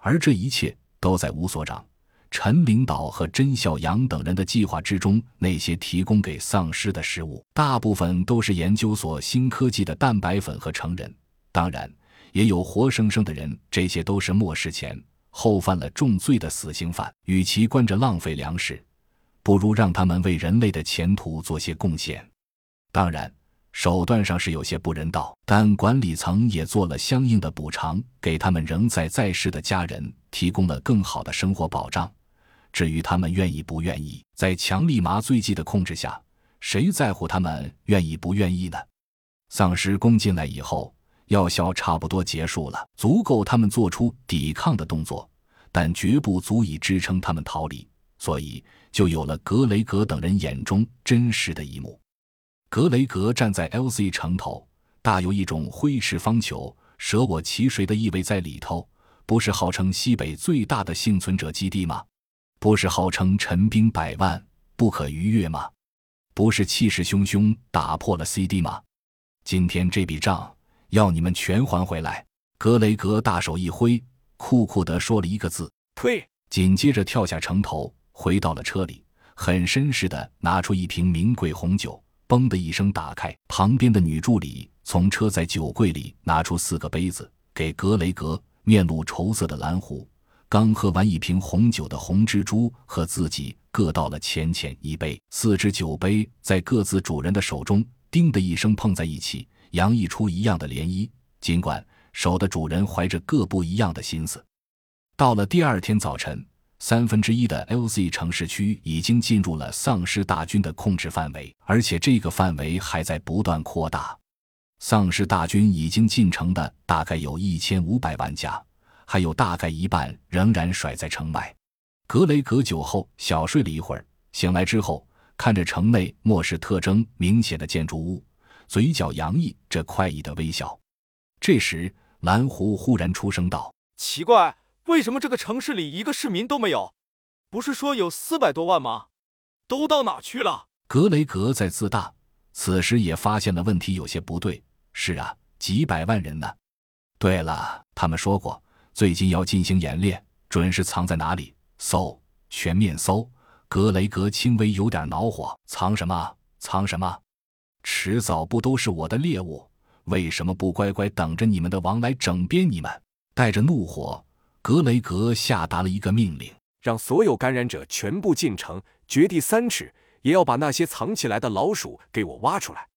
而这一切都在吴所长、陈领导和甄孝阳等人的计划之中。那些提供给丧尸的食物，大部分都是研究所新科技的蛋白粉和成人，当然也有活生生的人。这些都是末世前后犯了重罪的死刑犯，与其关着浪费粮食，不如让他们为人类的前途做些贡献。当然。手段上是有些不人道，但管理层也做了相应的补偿，给他们仍在在世的家人提供了更好的生活保障。至于他们愿意不愿意，在强力麻醉剂的控制下，谁在乎他们愿意不愿意呢？丧尸攻进来以后，药效差不多结束了，足够他们做出抵抗的动作，但绝不足以支撑他们逃离，所以就有了格雷格等人眼中真实的一幕。格雷格站在 L.C 城头，大有一种挥斥方遒、舍我其谁的意味在里头。不是号称西北最大的幸存者基地吗？不是号称陈兵百万、不可逾越吗？不是气势汹汹打破了 C.D 吗？今天这笔账要你们全还回来！格雷格大手一挥，酷酷地说了一个字：“退。”紧接着跳下城头，回到了车里，很绅士地拿出一瓶名贵红酒。嘣的一声，打开。旁边的女助理从车载酒柜里拿出四个杯子，给格雷格。面露愁色的蓝狐刚喝完一瓶红酒的红蜘蛛和自己各倒了浅浅一杯。四只酒杯在各自主人的手中，叮的一声碰在一起，洋溢出一样的涟漪。尽管手的主人怀着各不一样的心思。到了第二天早晨。三分之一的 LZ 城市区已经进入了丧尸大军的控制范围，而且这个范围还在不断扩大。丧尸大军已经进城的大概有一千五百万家，还有大概一半仍然甩在城外。格雷格酒后小睡了一会儿，醒来之后看着城内末世特征明显的建筑物，嘴角洋溢着快意的微笑。这时，蓝狐忽然出声道：“奇怪。”为什么这个城市里一个市民都没有？不是说有四百多万吗？都到哪去了？格雷格在自大，此时也发现了问题有些不对。是啊，几百万人呢。对了，他们说过最近要进行演练，准是藏在哪里？搜，全面搜。格雷格轻微有点恼火，藏什么？藏什么？迟早不都是我的猎物？为什么不乖乖等着你们的王来整编你们？带着怒火。格雷格下达了一个命令，让所有感染者全部进城，掘地三尺也要把那些藏起来的老鼠给我挖出来。